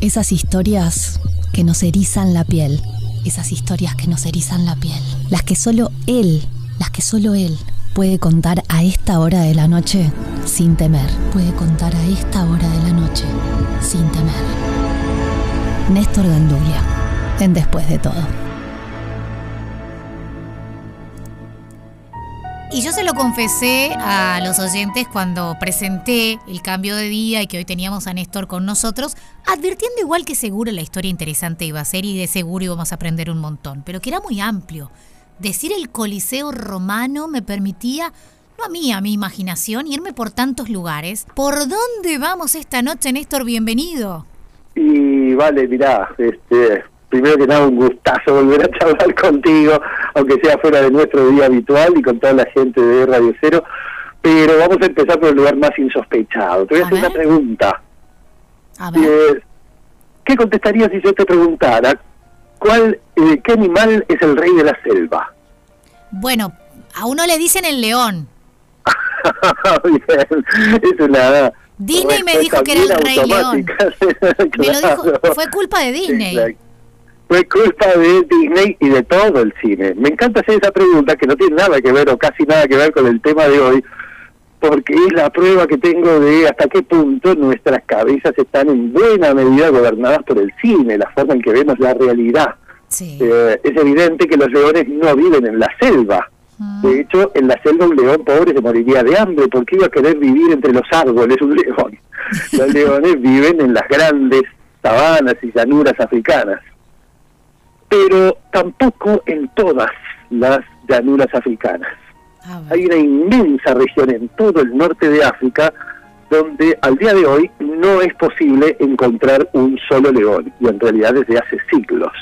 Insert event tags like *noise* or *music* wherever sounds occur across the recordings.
Esas historias que nos erizan la piel. Esas historias que nos erizan la piel. Las que solo él, las que solo él puede contar a esta hora de la noche sin temer. Puede contar a esta hora de la noche sin temer. Néstor Gandulia, en Después de todo. Y yo se lo confesé a los oyentes cuando presenté el cambio de día y que hoy teníamos a Néstor con nosotros, advirtiendo igual que seguro la historia interesante iba a ser y de seguro íbamos a aprender un montón, pero que era muy amplio. Decir el Coliseo romano me permitía, no a mí, a mi imaginación, irme por tantos lugares. ¿Por dónde vamos esta noche, Néstor? Bienvenido. Y vale, mirá, este, primero que nada un gustazo volver a *laughs* charlar contigo, aunque sea fuera de nuestro día habitual y con toda la gente de Radio Cero. Pero vamos a empezar por el lugar más insospechado. Te voy a, hacer una pregunta. A ver. ¿Qué contestarías si yo te preguntara cuál, eh, qué animal es el rey de la selva? Bueno, a uno le dicen el león. *laughs* Bien, es una Disney me dijo que era el rey león. *laughs* Me lo dijo, fue culpa de Disney. Fue culpa de Disney y de todo el cine. Me encanta hacer esa pregunta que no tiene nada que ver o casi nada que ver con el tema de hoy, porque es la prueba que tengo de hasta qué punto nuestras cabezas están en buena medida gobernadas por el cine, la forma en que vemos la realidad. Eh, es evidente que los leones no viven en la selva. Mm. De hecho, en la selva un león pobre se moriría de hambre porque iba a querer vivir entre los árboles un león. *laughs* Los leones viven en las grandes sabanas y llanuras africanas pero tampoco en todas las llanuras africanas. Ah, Hay una inmensa región en todo el norte de África donde al día de hoy no es posible encontrar un solo león, y en realidad desde hace siglos.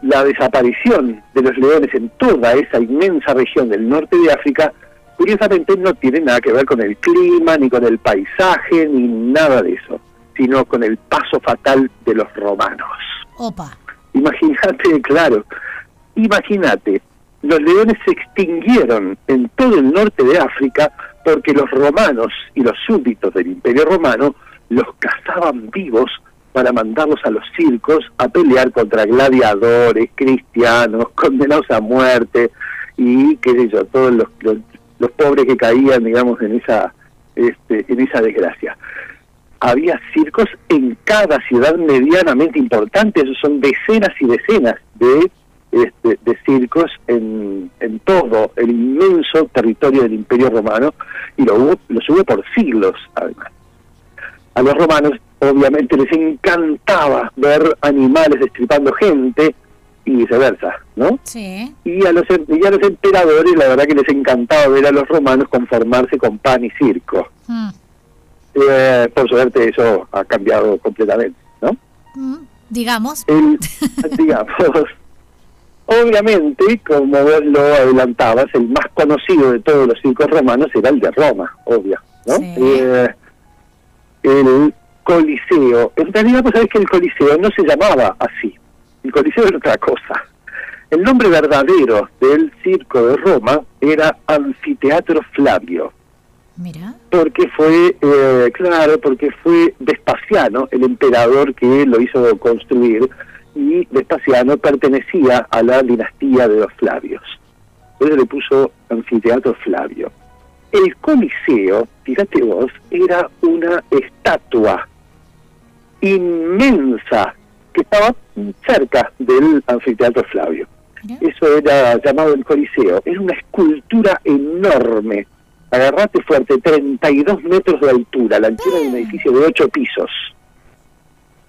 La desaparición de los leones en toda esa inmensa región del norte de África, curiosamente no tiene nada que ver con el clima, ni con el paisaje, ni nada de eso, sino con el paso fatal de los romanos. Opa. Imagínate, *laughs* claro, imagínate, los leones se extinguieron en todo el norte de África porque los romanos y los súbditos del imperio romano los cazaban vivos para mandarlos a los circos a pelear contra gladiadores, cristianos, *laughs* condenados a muerte y qué sé yo, todos los, los, pobres que caían, digamos, en esa, este, en esa desgracia había circos en cada ciudad medianamente importante, esos son decenas y decenas de, este, de circos en, en, todo el inmenso territorio del Imperio Romano y lo hubo, los hubo por siglos además. A los romanos obviamente les encantaba ver animales destripando gente y viceversa, ¿no? Sí. Y a los, y a los emperadores la verdad que les encantaba ver a los romanos conformarse con pan y circo. Hmm. Eh, por suerte eso ha cambiado completamente, ¿no? Mm, digamos. *laughs* digamos. Obviamente, como vos lo adelantabas, el más conocido de todos los circos romanos era el de Roma, obvio, ¿no? Eh, el Coliseo. En realidad, vos sabés que el Coliseo no se llamaba así. El Coliseo era otra cosa. El nombre verdadero del circo de Roma era Anfiteatro Flavio. Mira. Porque fue, eh, claro, porque fue Vespasiano, el emperador que lo hizo construir, y Vespasiano pertenecía a la dinastía de los Flavios. Él le puso anfiteatro Flavio. El Coliseo, fíjate vos, era una estatua inmensa que estaba cerca del anfiteatro Flavio. Eso era llamado el Coliseo. Era una escultura enorme agarrate fuerte, 32 metros de altura, la altura de un edificio de 8 pisos.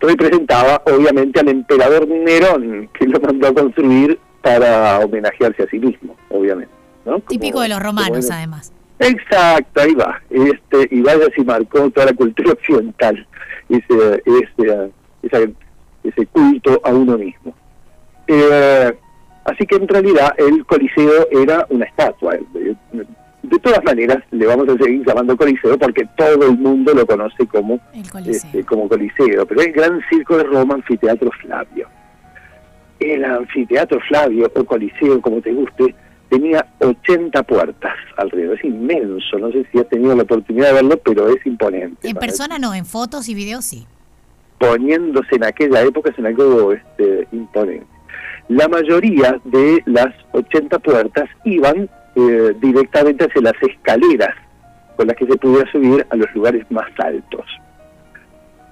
Representaba, obviamente, al emperador Nerón, que lo mandó a construir para homenajearse a sí mismo, obviamente. ¿no? Típico de los romanos, además. Exacto, ahí va. Este, y vaya si marcó toda la cultura occidental, ese, ese, ese culto a uno mismo. Eh, así que en realidad el Coliseo era una estatua. De todas maneras, le vamos a seguir llamando Coliseo porque todo el mundo lo conoce como Coliseo. Este, como Coliseo, pero el Gran Circo de Roma, Anfiteatro Flavio. El Anfiteatro Flavio, o Coliseo, como te guste, tenía 80 puertas alrededor, es inmenso, no sé si has tenido la oportunidad de verlo, pero es imponente. En persona no, en fotos y videos sí. poniéndose en aquella época es algo este, imponente. La mayoría de las 80 puertas iban eh, directamente hacia las escaleras con las que se pudiera subir a los lugares más altos.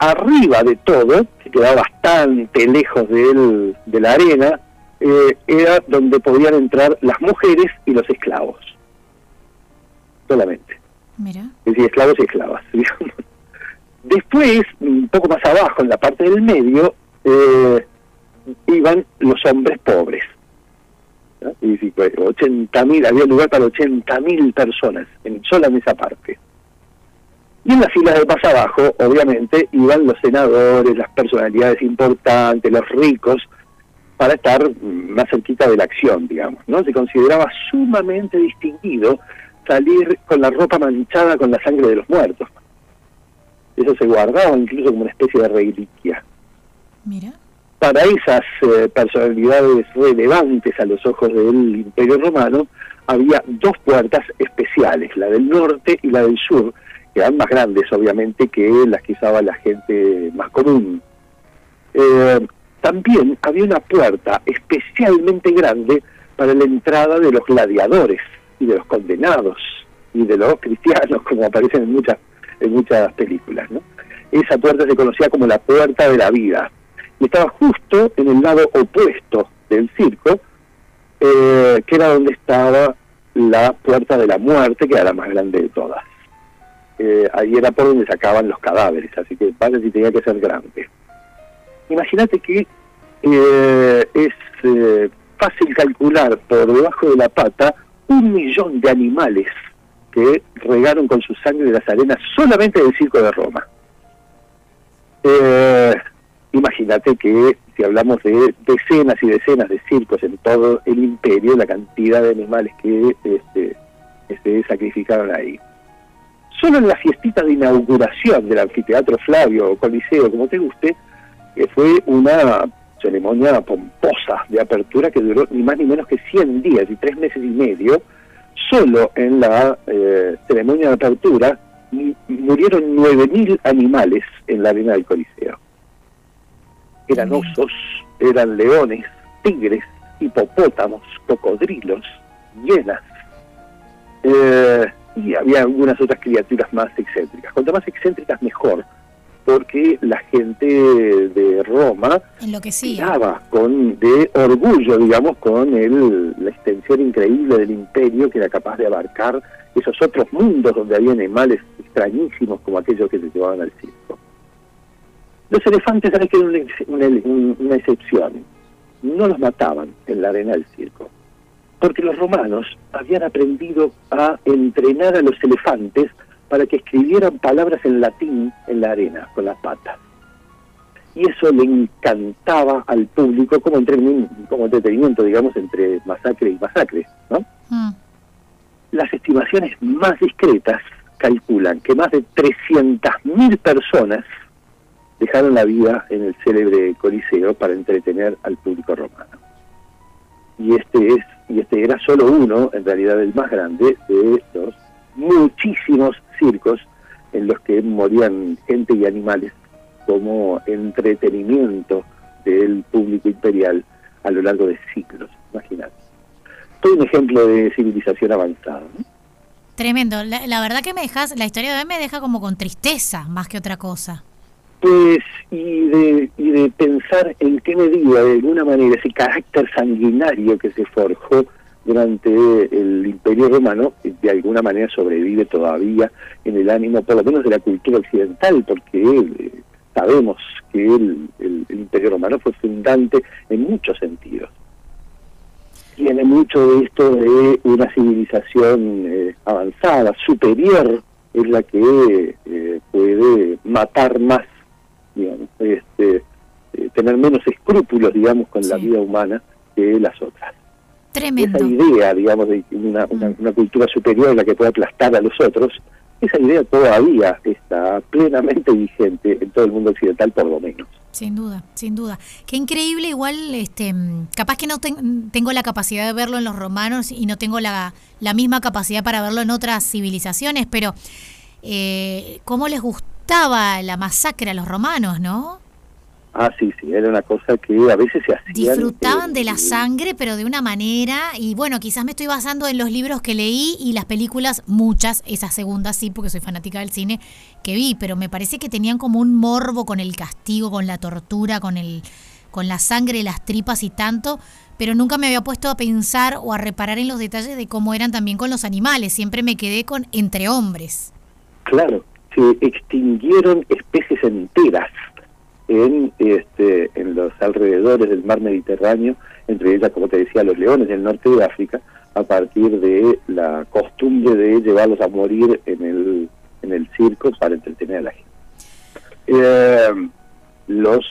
Arriba de todo, que quedaba bastante lejos de, de la arena, eh, era donde podían entrar las mujeres y los esclavos. Solamente. Mira. Es decir, esclavos y esclavas, *laughs* digamos. Después, un poco más abajo, en la parte del medio, eh, iban los hombres pobres. Y 80 mil, había lugar para 80 mil personas, en, sola en esa parte. Y en las filas de más abajo, obviamente, iban los senadores, las personalidades importantes, los ricos, para estar más cerquita de la acción, digamos. ¿no? Se consideraba sumamente distinguido salir con la ropa manchada con la sangre de los muertos. Eso se guardaba incluso como una especie de reliquia. Mira. Para esas eh, personalidades relevantes a los ojos del Imperio Romano, había dos puertas especiales, la del norte y la del sur, que eran más grandes, obviamente, que las que usaba la gente más común. Eh, también había una puerta especialmente grande para la entrada de los gladiadores y de los condenados y de los cristianos, *laughs* como aparecen en muchas en muchas películas. ¿no? Esa puerta se conocía como la puerta de la vida y estaba justo en el lado opuesto del circo, eh, que era donde estaba la puerta de la muerte, que era la más grande de todas. Eh, ahí era por donde sacaban los cadáveres, así que vale si tenía que ser grande. Imagínate que eh, es fácil calcular por debajo de la pata un millón de animales que regaron con su sangre las arenas solamente del circo de Roma. Eh, imagínate que si hablamos de decenas y decenas de circos en todo el imperio, la cantidad de animales que este, este, sacrificaron ahí. Solo en la fiestita de inauguración del anfiteatro Flavio o Coliseo, como te guste, que fue una ceremonia pomposa de apertura que duró ni más ni menos que 100 días y tres meses y medio, solo en la eh, ceremonia de apertura murieron 9.000 animales en la arena del Coliseo. Eran osos, eran leones, tigres, hipopótamos, cocodrilos, hienas, eh, y había algunas otras criaturas más excéntricas. Cuanto más excéntricas, mejor porque la gente de Roma estaba con de orgullo, digamos, con el, la extensión increíble del imperio que era capaz de abarcar esos otros mundos donde había animales extrañísimos como aquellos que se llevaban al circo. Los elefantes eran que una, una excepción. No los mataban en la arena del circo, porque los romanos habían aprendido a entrenar a los elefantes para que escribieran palabras en latín en la arena con las patas. Y eso le encantaba al público como, como entretenimiento, digamos, entre masacre y masacre, ¿no? Mm. Las estimaciones más discretas calculan que más de 300.000 personas dejaron la vida en el célebre Coliseo para entretener al público romano. Y este es y este era solo uno, en realidad el más grande de los muchísimos circos en los que morían gente y animales como entretenimiento del público imperial a lo largo de siglos, imagínate. Todo un ejemplo de civilización avanzada. Tremendo. La, verdad que me dejas, la historia de hoy me deja como con tristeza más que otra cosa. Pues, y de, y de pensar en qué medida, de alguna manera, ese carácter sanguinario que se forjó durante el Imperio Romano, de alguna manera sobrevive todavía en el ánimo, por lo menos de la cultura occidental, porque eh, sabemos que el, Imperio Romano fue fundante en muchos sentidos. Tiene mucho de esto de una civilización eh, avanzada, superior, es la que eh, puede matar más, digamos, este, tener menos escrúpulos, digamos, con la vida humana que las otras. Tremendo. Esa idea, digamos, de una, una, cultura superior en la que puede aplastar a los otros, esa idea todavía está plenamente vigente en todo el mundo occidental, por lo menos. Sin duda, sin duda. Qué increíble, igual, este, capaz que no tengo la capacidad de verlo en los romanos y no tengo la, la misma capacidad para verlo en otras civilizaciones, pero eh, cómo les gustaba la masacre a los romanos, ¿no? Ah, sí, sí, era una cosa que a veces se hacía. Disfrutaban de la sangre, pero de una manera, y bueno, quizás me estoy basando en los libros que leí y las películas, muchas, esas segundas sí, porque soy fanática del cine, que vi, pero me parece que tenían como un morbo con el castigo, con la tortura, con el con la sangre, las tripas y tanto, pero nunca me había puesto a pensar o a reparar en los detalles de cómo eran también con los animales, siempre me quedé con entre hombres. Claro, se extinguieron especies enteras en, este, en los alrededores del mar Mediterráneo, entre ellas, como te decía, los leones del norte de África, a partir de la costumbre de llevarlos a morir en el, en el circo para entretener a la gente. Eh, los,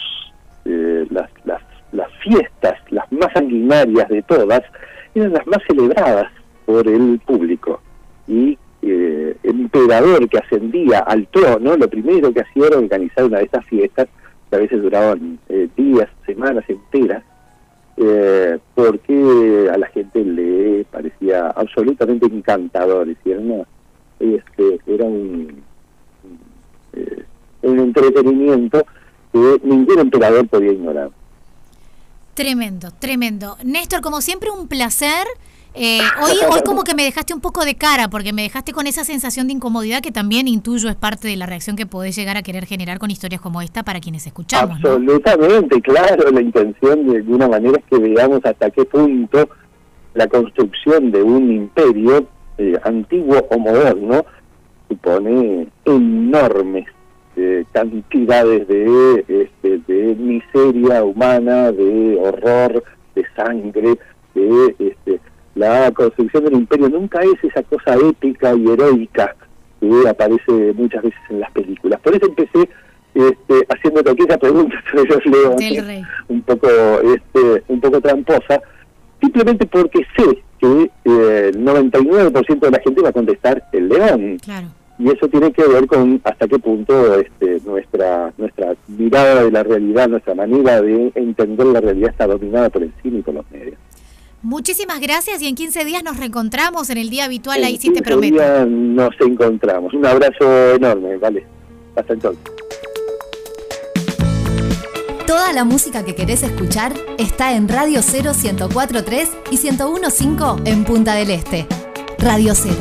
eh, las, las, las fiestas, las más sanguinarias de todas, eran las más celebradas por el público. Y eh, emperador que ascendía al trono, lo primero que hacía era organizar una de estas fiestas a veces duraban eh, días, semanas enteras, eh, porque a la gente le parecía absolutamente encantador, y era, este, era un, eh, un entretenimiento que ningún emperador podía ignorar. Tremendo, tremendo. Néstor, como siempre, un placer. Eh, hoy, hoy como que me dejaste un poco de cara, porque me dejaste con esa sensación de incomodidad que también intuyo es parte de la reacción que podés llegar a querer generar con historias como esta para quienes escuchamos. Absolutamente, claro. La intención de alguna manera es que veamos hasta qué punto la construcción de un imperio, eh, antiguo o moderno, supone enormes eh, cantidades de, este, de miseria humana, de horror, de sangre, de este, la construcción del imperio nunca es esa cosa épica y heroica que aparece muchas veces en las películas. Por eso empecé este, haciendo aquella pregunta sobre los leones, un poco, este, un poco tramposa, simplemente porque sé que eh, el 99% de la gente va a contestar el león. Y eso tiene que ver con hasta qué punto este, nuestra nuestra mirada de la realidad, nuestra manera de entender la realidad está dominada por el cine y por los medios. Muchísimas gracias y en 15 días nos reencontramos en el día habitual, ahí sí te prometo. Días nos encontramos. Un abrazo enorme, vale. Hasta entonces. Toda la música que querés escuchar está en Radio 0 1043 y 1015 en Punta del Este. Radio 0.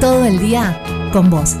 Todo el día con vos.